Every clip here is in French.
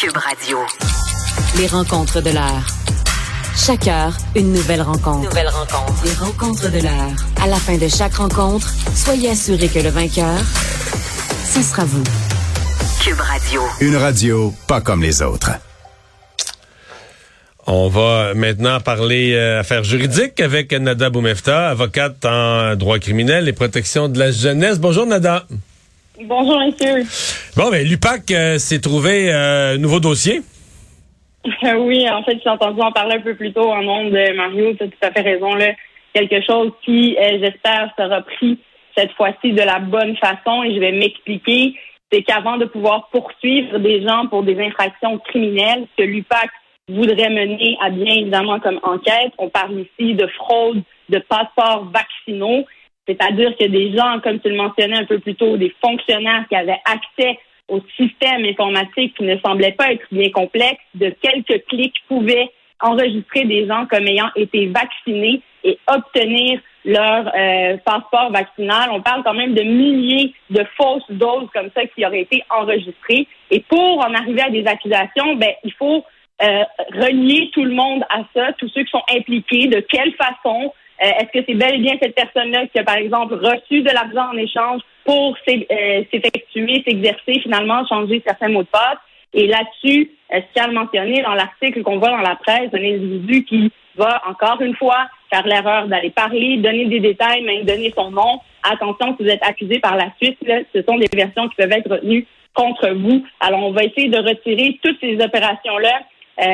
Cube Radio. Les rencontres de l'heure. Chaque heure, une nouvelle rencontre. Nouvelle rencontre. Les rencontres de l'heure. À la fin de chaque rencontre, soyez assurés que le vainqueur, ce sera vous. Cube Radio. Une radio pas comme les autres. On va maintenant parler euh, affaires juridiques avec Nada Boumefta, avocate en droit criminel et protection de la jeunesse. Bonjour Nada. Bonjour, monsieur. Bon, ben l'UPAC euh, s'est trouvé un nouveau dossier. oui, en fait, j'ai entendu en parler un peu plus tôt en nom de Mario. Tu as tout à fait raison. Là. Quelque chose qui, euh, j'espère, sera pris cette fois-ci de la bonne façon et je vais m'expliquer. C'est qu'avant de pouvoir poursuivre des gens pour des infractions criminelles, ce que l'UPAC voudrait mener à bien évidemment comme enquête, on parle ici de fraude de passeports vaccinaux, c'est-à-dire que des gens, comme tu le mentionnais un peu plus tôt, des fonctionnaires qui avaient accès au système informatique qui ne semblait pas être bien complexe, de quelques clics pouvaient enregistrer des gens comme ayant été vaccinés et obtenir leur euh, passeport vaccinal. On parle quand même de milliers de fausses doses comme ça qui auraient été enregistrées. Et pour en arriver à des accusations, ben il faut euh, relier tout le monde à ça, tous ceux qui sont impliqués, de quelle façon. Euh, est-ce que c'est bel et bien cette personne-là qui a, par exemple, reçu de l'argent en échange pour euh, s'effectuer, s'exercer, finalement, changer certains mots de passe? Et là-dessus, euh, ce qu'il a mentionné dans l'article qu'on voit dans la presse, un individu qui va, encore une fois, faire l'erreur d'aller parler, donner des détails, même donner son nom. Attention, si vous êtes accusé par la suite, là, ce sont des versions qui peuvent être retenues contre vous. Alors, on va essayer de retirer toutes ces opérations-là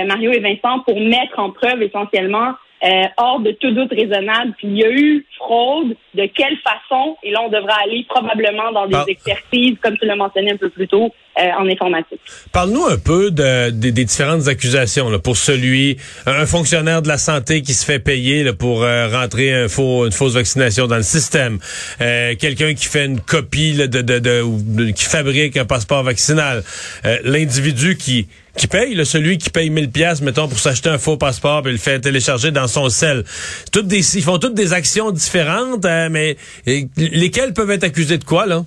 Mario et Vincent, pour mettre en preuve essentiellement euh, hors de tout doute raisonnable. Puis il y a eu fraude. De quelle façon? Et là, on devra aller probablement dans des expertises, comme tu l'as mentionné un peu plus tôt, euh, en informatique. Parle-nous un peu de, des différentes accusations là, pour celui, un fonctionnaire de la santé qui se fait payer là, pour rentrer un faux, une fausse vaccination dans le système, quelqu'un qui fait une copie là, de, de, de, qui fabrique un passeport vaccinal, l'individu qui qui paye, là, celui qui paye 1000 pièces mettons pour s'acheter un faux passeport puis le fait télécharger dans son sel. Toutes des ils font toutes des actions différentes euh, mais lesquelles peuvent être accusés de quoi là?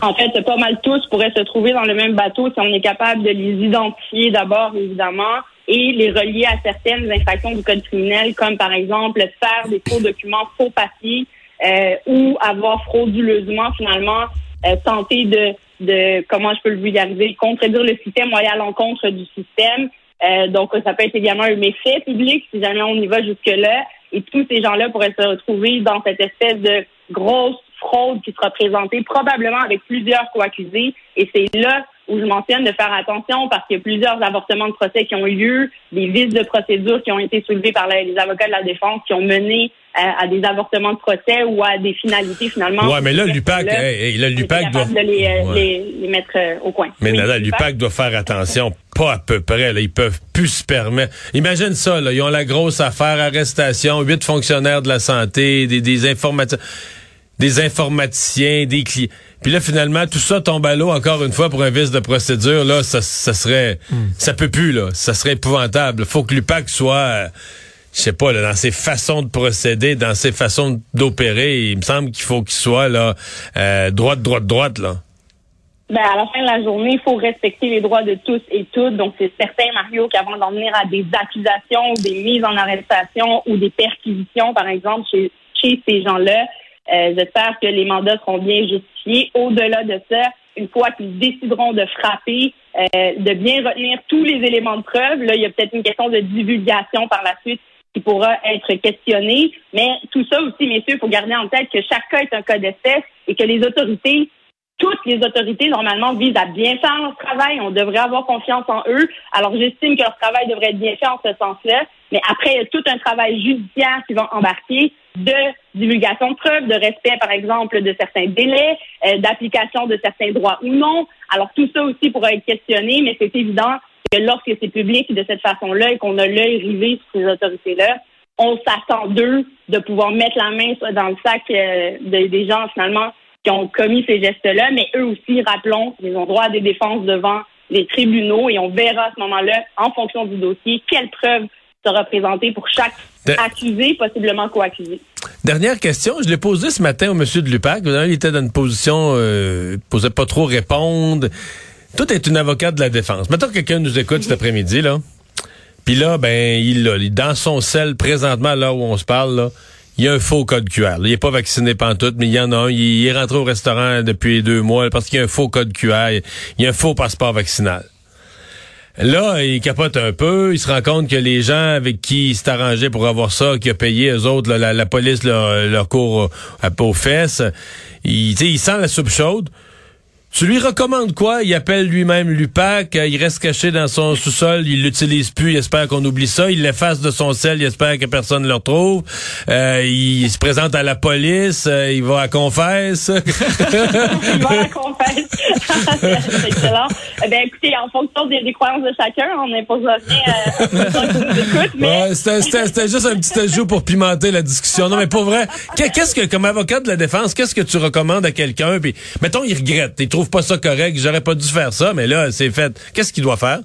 En fait, pas mal tous pourraient se trouver dans le même bateau si on est capable de les identifier d'abord, évidemment, et les relier à certaines infractions du code criminel, comme par exemple faire des faux documents, faux papiers, euh, ou avoir frauduleusement, finalement, euh, tenter de de comment je peux le vulgariser, contredire le système ou aller à l'encontre du système. Euh, donc, ça peut être également un méfait public si jamais on y va jusque-là. Et tous ces gens-là pourraient se retrouver dans cette espèce de grosse fraude qui sera présentée probablement avec plusieurs co-accusés. Et c'est là où je mentionne de faire attention parce qu'il y a plusieurs avortements de procès qui ont eu lieu, des vices de procédure qui ont été soulevés par les avocats de la défense qui ont mené euh, à, des avortements de procès ou à des finalités finalement. Ouais, mais là, l'UPAC, l'UPAC doit de les, euh, les, mettre euh, au coin. Mais là, l'UPAC doit faire attention, pas à peu près. Là, ils peuvent plus se permettre. Imagine ça, là, ils ont la grosse affaire, arrestation, huit fonctionnaires de la santé, des, des informaticiens des informaticiens, des clients. Puis là, finalement, tout ça tombe à l'eau encore une fois pour un vice de procédure. Là, ça, ça serait, hmm. ça peut plus là, ça serait épouvantable. Faut que l'UPAC soit, euh, je sais pas, là, dans ses façons de procéder, dans ses façons d'opérer. Il me semble qu'il faut qu'il soit là, euh, droite, droite, droite là. Ben, à la fin de la journée, il faut respecter les droits de tous et toutes. Donc, c'est certain, Mario, qu'avant d'en venir à des accusations, des mises en arrestation ou des perquisitions, par exemple, chez, chez ces gens-là, euh, j'espère que les mandats seront bien justifiés. Au-delà de ça, une fois qu'ils décideront de frapper, euh, de bien retenir tous les éléments de preuve, là, il y a peut-être une question de divulgation par la suite qui pourra être questionnée. Mais tout ça aussi, messieurs, il faut garder en tête que chaque cas est un cas d'espèce et que les autorités toutes les autorités, normalement, visent à bien faire leur travail. On devrait avoir confiance en eux. Alors, j'estime que leur travail devrait être bien fait en ce sens-là. Mais après, il y a tout un travail judiciaire qui va embarquer de divulgation de preuves, de respect, par exemple, de certains délais, euh, d'application de certains droits ou non. Alors, tout ça aussi pourra être questionné, mais c'est évident que lorsque c'est public de cette façon-là et qu'on a l'œil rivé sur ces autorités-là, on s'attend d'eux de pouvoir mettre la main dans le sac euh, des gens, finalement, qui ont commis ces gestes-là, mais eux aussi, rappelons, ils ont droit à des défenses devant les tribunaux et on verra à ce moment-là, en fonction du dossier, quelle preuve sera pour chaque accusé, possiblement co-accusé. Dernière question, je l'ai posée ce matin au monsieur de l'UPAC. Il était dans une position, euh, posait pas trop répondre. Toi, est une avocate de la défense. Maintenant, quelqu'un nous écoute cet après-midi, là. Puis là, ben, il l'a. Dans son sel, présentement, là où on se parle, là, il y a un faux code QR. il n'est pas vacciné pantoute, mais il y en a un. Il, est rentré au restaurant depuis deux mois parce qu'il y a un faux code QR. Il y a un faux passeport vaccinal. Là, il capote un peu. Il se rend compte que les gens avec qui il s'est arrangé pour avoir ça, qui a payé eux autres, la, police leur, leur court à peau fesses, il, il sent la soupe chaude. Tu lui recommandes quoi? Il appelle lui-même l'UPAC, il reste caché dans son sous-sol, il l'utilise plus, il espère qu'on oublie ça, il l'efface de son sel, il espère que personne ne le retrouve, euh, il se présente à la police, euh, il va à confesse. il va à confesse. C'est excellent. Eh ben, écoutez, en fonction des, croyances de chacun, on n'impose rien à mais... C'était juste un petit ajout pour pimenter la discussion. Non, mais pour vrai, qu'est-ce que, comme avocat de la défense, qu'est-ce que tu recommandes à quelqu'un? Puis, mettons, il regrette, il trouve pas ça correct, j'aurais pas dû faire ça, mais là, c'est fait. Qu'est-ce qu'il doit faire?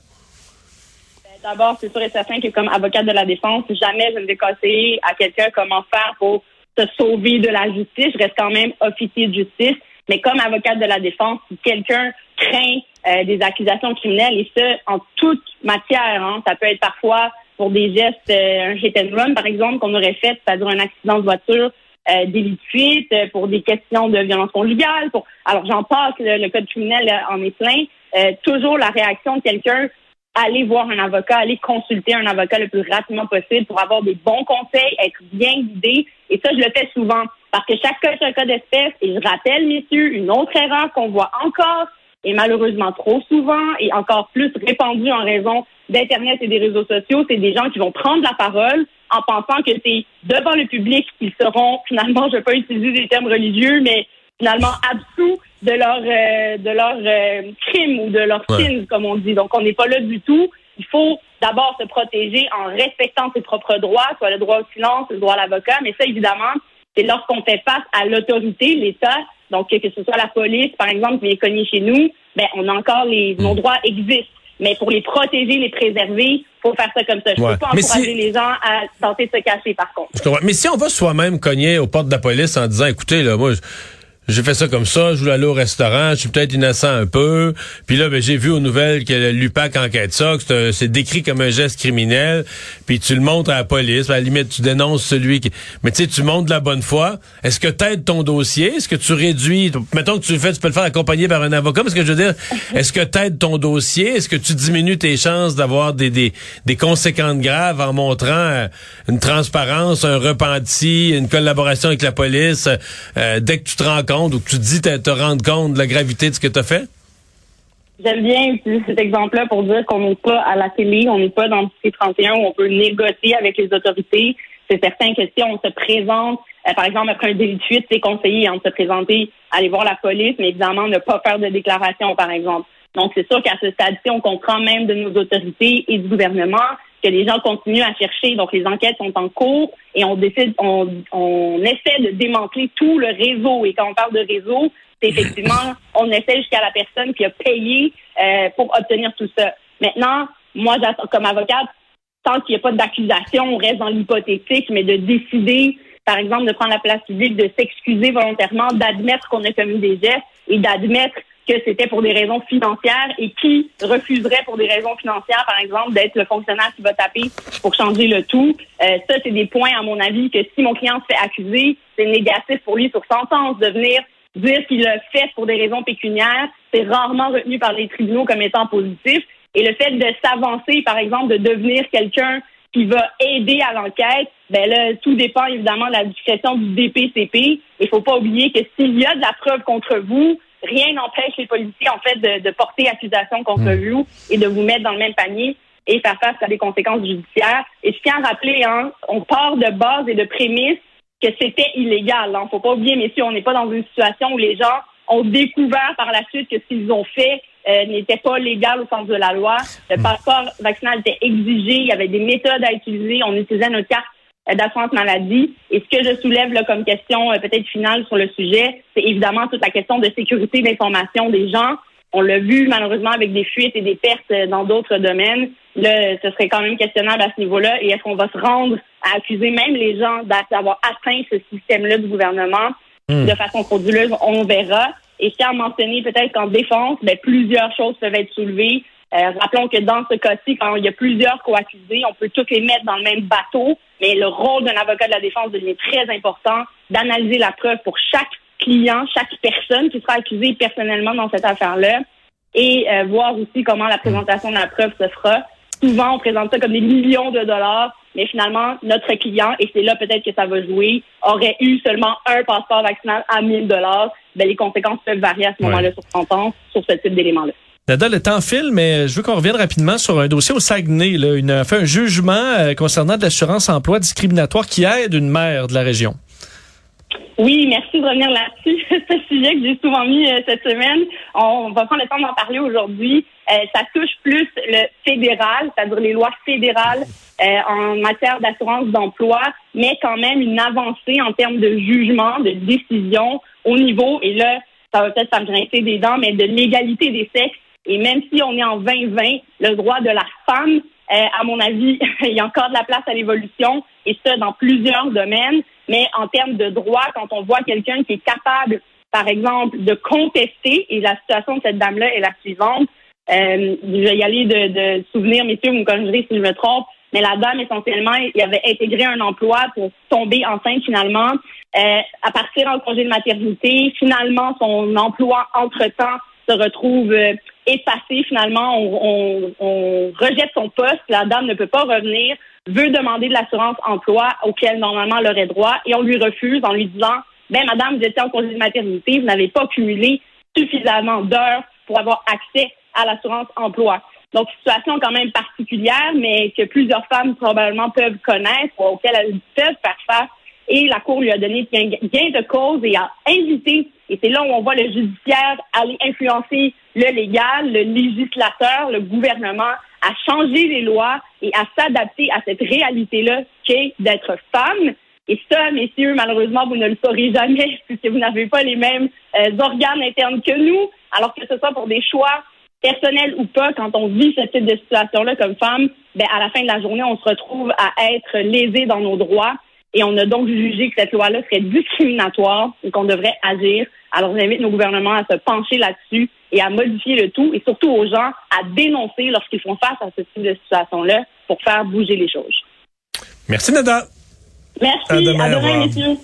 Ben, d'abord, c'est sûr et certain que comme avocate de la défense, jamais je ne vais conseiller à quelqu'un comment faire pour se sauver de la justice. Je reste quand même officier de justice. Mais comme avocate de la défense, si quelqu'un craint euh, des accusations criminelles, et ce, en toute matière, hein, ça peut être parfois pour des gestes, euh, un hit and run, par exemple, qu'on aurait fait, c'est-à-dire un accident de voiture, euh, délit de fuite, euh, pour des questions de violence conjugale. Pour... Alors, j'en passe, le, code criminel en est plein. Euh, toujours la réaction de quelqu'un, aller voir un avocat, aller consulter un avocat le plus rapidement possible pour avoir des bons conseils, être bien guidé. Et ça, je le fais souvent parce que chaque cas est un cas d'espèce. Et je rappelle, messieurs, une autre erreur qu'on voit encore et malheureusement trop souvent et encore plus répandue en raison d'Internet et des réseaux sociaux, c'est des gens qui vont prendre la parole en pensant que c'est devant le public qu'ils seront finalement, je ne vais pas utiliser des termes religieux, mais finalement absous de leur euh, de leur euh, crime ou de leur ouais. comme on dit. Donc on n'est pas là du tout. Il faut d'abord se protéger en respectant ses propres droits, soit le droit au silence, le droit à l'avocat, mais ça évidemment, c'est lorsqu'on fait face à l'autorité, l'État, donc que ce soit la police, par exemple, qui est connue chez nous, ben on a encore les nos droits existent. Mais pour les protéger, les préserver, faut faire ça comme ça. Je ne peux pas encourager les gens à tenter de se cacher, par contre. Mais si on va soi-même cogner aux portes de la police en disant, écoutez, là, moi, j'ai fait ça comme ça, je voulais aller au restaurant, je suis peut-être innocent un peu. Puis là, ben, j'ai vu aux nouvelles que l'UPAC enquête ça, que c'est décrit comme un geste criminel. Puis tu le montres à la police, à la limite, tu dénonces celui qui... Mais tu sais, tu montres de la bonne foi. Est-ce que t'aides ton dossier? Est-ce que tu réduis... Mettons que tu le fais, tu peux le faire accompagner par un avocat. Parce que je veux dire, est-ce que t'aides ton dossier? Est-ce que tu diminues tes chances d'avoir des, des, des conséquences graves en montrant euh, une transparence, un repenti, une collaboration avec la police euh, dès que tu te rends compte ou que tu dis te, te rendre compte de la gravité de ce que tu as fait? J'aime bien utiliser cet exemple-là pour dire qu'on n'est pas à la télé, on n'est pas dans le C31 où on peut négocier avec les autorités. C'est certain que si on se présente, euh, par exemple, après un délit de fuite, c'est conseillé hein, de se présenter, aller voir la police, mais évidemment ne pas faire de déclaration, par exemple. Donc, c'est sûr qu'à ce stade-ci, on comprend même de nos autorités et du gouvernement que les gens continuent à chercher. Donc, les enquêtes sont en cours et on décide, on, on essaie de démanteler tout le réseau. Et quand on parle de réseau, c'est effectivement, on essaie jusqu'à la personne qui a payé euh, pour obtenir tout ça. Maintenant, moi, comme avocate, tant qu'il n'y a pas d'accusation, on reste dans l'hypothétique, mais de décider, par exemple, de prendre la place publique, de s'excuser volontairement, d'admettre qu'on a commis des gestes et d'admettre que c'était pour des raisons financières et qui refuserait pour des raisons financières, par exemple, d'être le fonctionnaire qui va taper pour changer le tout. Euh, ça, c'est des points, à mon avis, que si mon client se fait accuser, c'est négatif pour lui sur sentence de venir dire qu'il l'a fait pour des raisons pécuniaires. C'est rarement retenu par les tribunaux comme étant positif. Et le fait de s'avancer, par exemple, de devenir quelqu'un qui va aider à l'enquête, ben là, tout dépend évidemment de la discrétion du DPCP. Il faut pas oublier que s'il y a de la preuve contre vous, rien n'empêche les policiers, en fait, de, porter accusation contre hmm. vous et de vous mettre dans le même panier et faire face à des conséquences judiciaires. Et je tiens à rappeler, hein, on part de base et de prémisse que c'était illégal. Il hein. ne faut pas oublier, messieurs, on n'est pas dans une situation où les gens ont découvert par la suite que ce qu'ils ont fait euh, n'était pas légal au sens de la loi. Le hmm. passeport vaccinal était exigé, il y avait des méthodes à utiliser, on utilisait notre carte euh, d'assurance maladie. Et ce que je soulève là, comme question euh, peut-être finale sur le sujet, c'est évidemment toute la question de sécurité d'information des gens. On l'a vu malheureusement avec des fuites et des pertes euh, dans d'autres domaines. Là, ce serait quand même questionnable à ce niveau-là. Et est-ce qu'on va se rendre à accuser même les gens d'avoir atteint ce système-là du gouvernement? Hmm. de façon frauduleuse? On verra. Et je tiens à mentionner peut-être qu'en défense, ben, plusieurs choses peuvent être soulevées. Euh, rappelons que dans ce cas-ci, quand il y a plusieurs co-accusés, on peut tous les mettre dans le même bateau, mais le rôle d'un avocat de la défense devient très important d'analyser la preuve pour chaque client, chaque personne qui sera accusée personnellement dans cette affaire-là et euh, voir aussi comment la présentation de la preuve se fera. Souvent, on présente ça comme des millions de dollars, mais finalement, notre client, et c'est là peut-être que ça va jouer, aurait eu seulement un passeport vaccinal à 1000 dollars. Ben, les conséquences peuvent varier à ce moment-là sur sentence, sur ce type d'éléments-là. Nada, le temps file, mais je veux qu'on revienne rapidement sur un dossier au Saguenay. Une, fait un jugement euh, concernant de l'assurance emploi discriminatoire qui aide une maire de la région. Oui, merci de revenir là-dessus. C'est un sujet que j'ai souvent mis euh, cette semaine. On va prendre le temps d'en parler aujourd'hui. Euh, ça touche plus le fédéral, c'est-à-dire les lois fédérales euh, en matière d'assurance d'emploi, mais quand même une avancée en termes de jugement, de décision au niveau, et là, ça va peut-être faire grincer des dents, mais de l'égalité des sexes. Et même si on est en 2020, le droit de la femme, à mon avis, il y a encore de la place à l'évolution, et ça dans plusieurs domaines. Mais en termes de droit, quand on voit quelqu'un qui est capable, par exemple, de contester, et la situation de cette dame-là est la suivante, euh, je vais y aller de, de souvenir, messieurs, vous me corrigerez si je me trompe, mais la dame, essentiellement, il avait intégré un emploi pour tomber enceinte finalement, euh, à partir en congé de maternité. Finalement, son emploi, entre-temps, se retrouve euh, effacé. Finalement, on, on, on, rejette son poste. La dame ne peut pas revenir veut demander de l'assurance emploi auquel normalement elle aurait droit et on lui refuse en lui disant ben madame, vous étiez en congé de maternité, vous n'avez pas cumulé suffisamment d'heures pour avoir accès à l'assurance emploi. Donc, situation quand même particulière, mais que plusieurs femmes probablement peuvent connaître, auxquelles elles peuvent faire face. Et la Cour lui a donné gain de cause et a invité, et c'est là où on voit le judiciaire aller influencer le légal, le législateur, le gouvernement à changer les lois et à s'adapter à cette réalité-là qu'est d'être femme. Et ça, messieurs, malheureusement, vous ne le saurez jamais puisque vous n'avez pas les mêmes euh, organes internes que nous, alors que ce soit pour des choix personnels ou pas, quand on vit ce type de situation-là comme femme, ben, à la fin de la journée, on se retrouve à être lésé dans nos droits. Et on a donc jugé que cette loi-là serait discriminatoire et qu'on devrait agir. Alors, j'invite nos gouvernements à se pencher là-dessus et à modifier le tout et surtout aux gens à dénoncer lorsqu'ils font face à ce type de situation-là pour faire bouger les choses. Merci, Nada. Merci. À demain, à demain messieurs.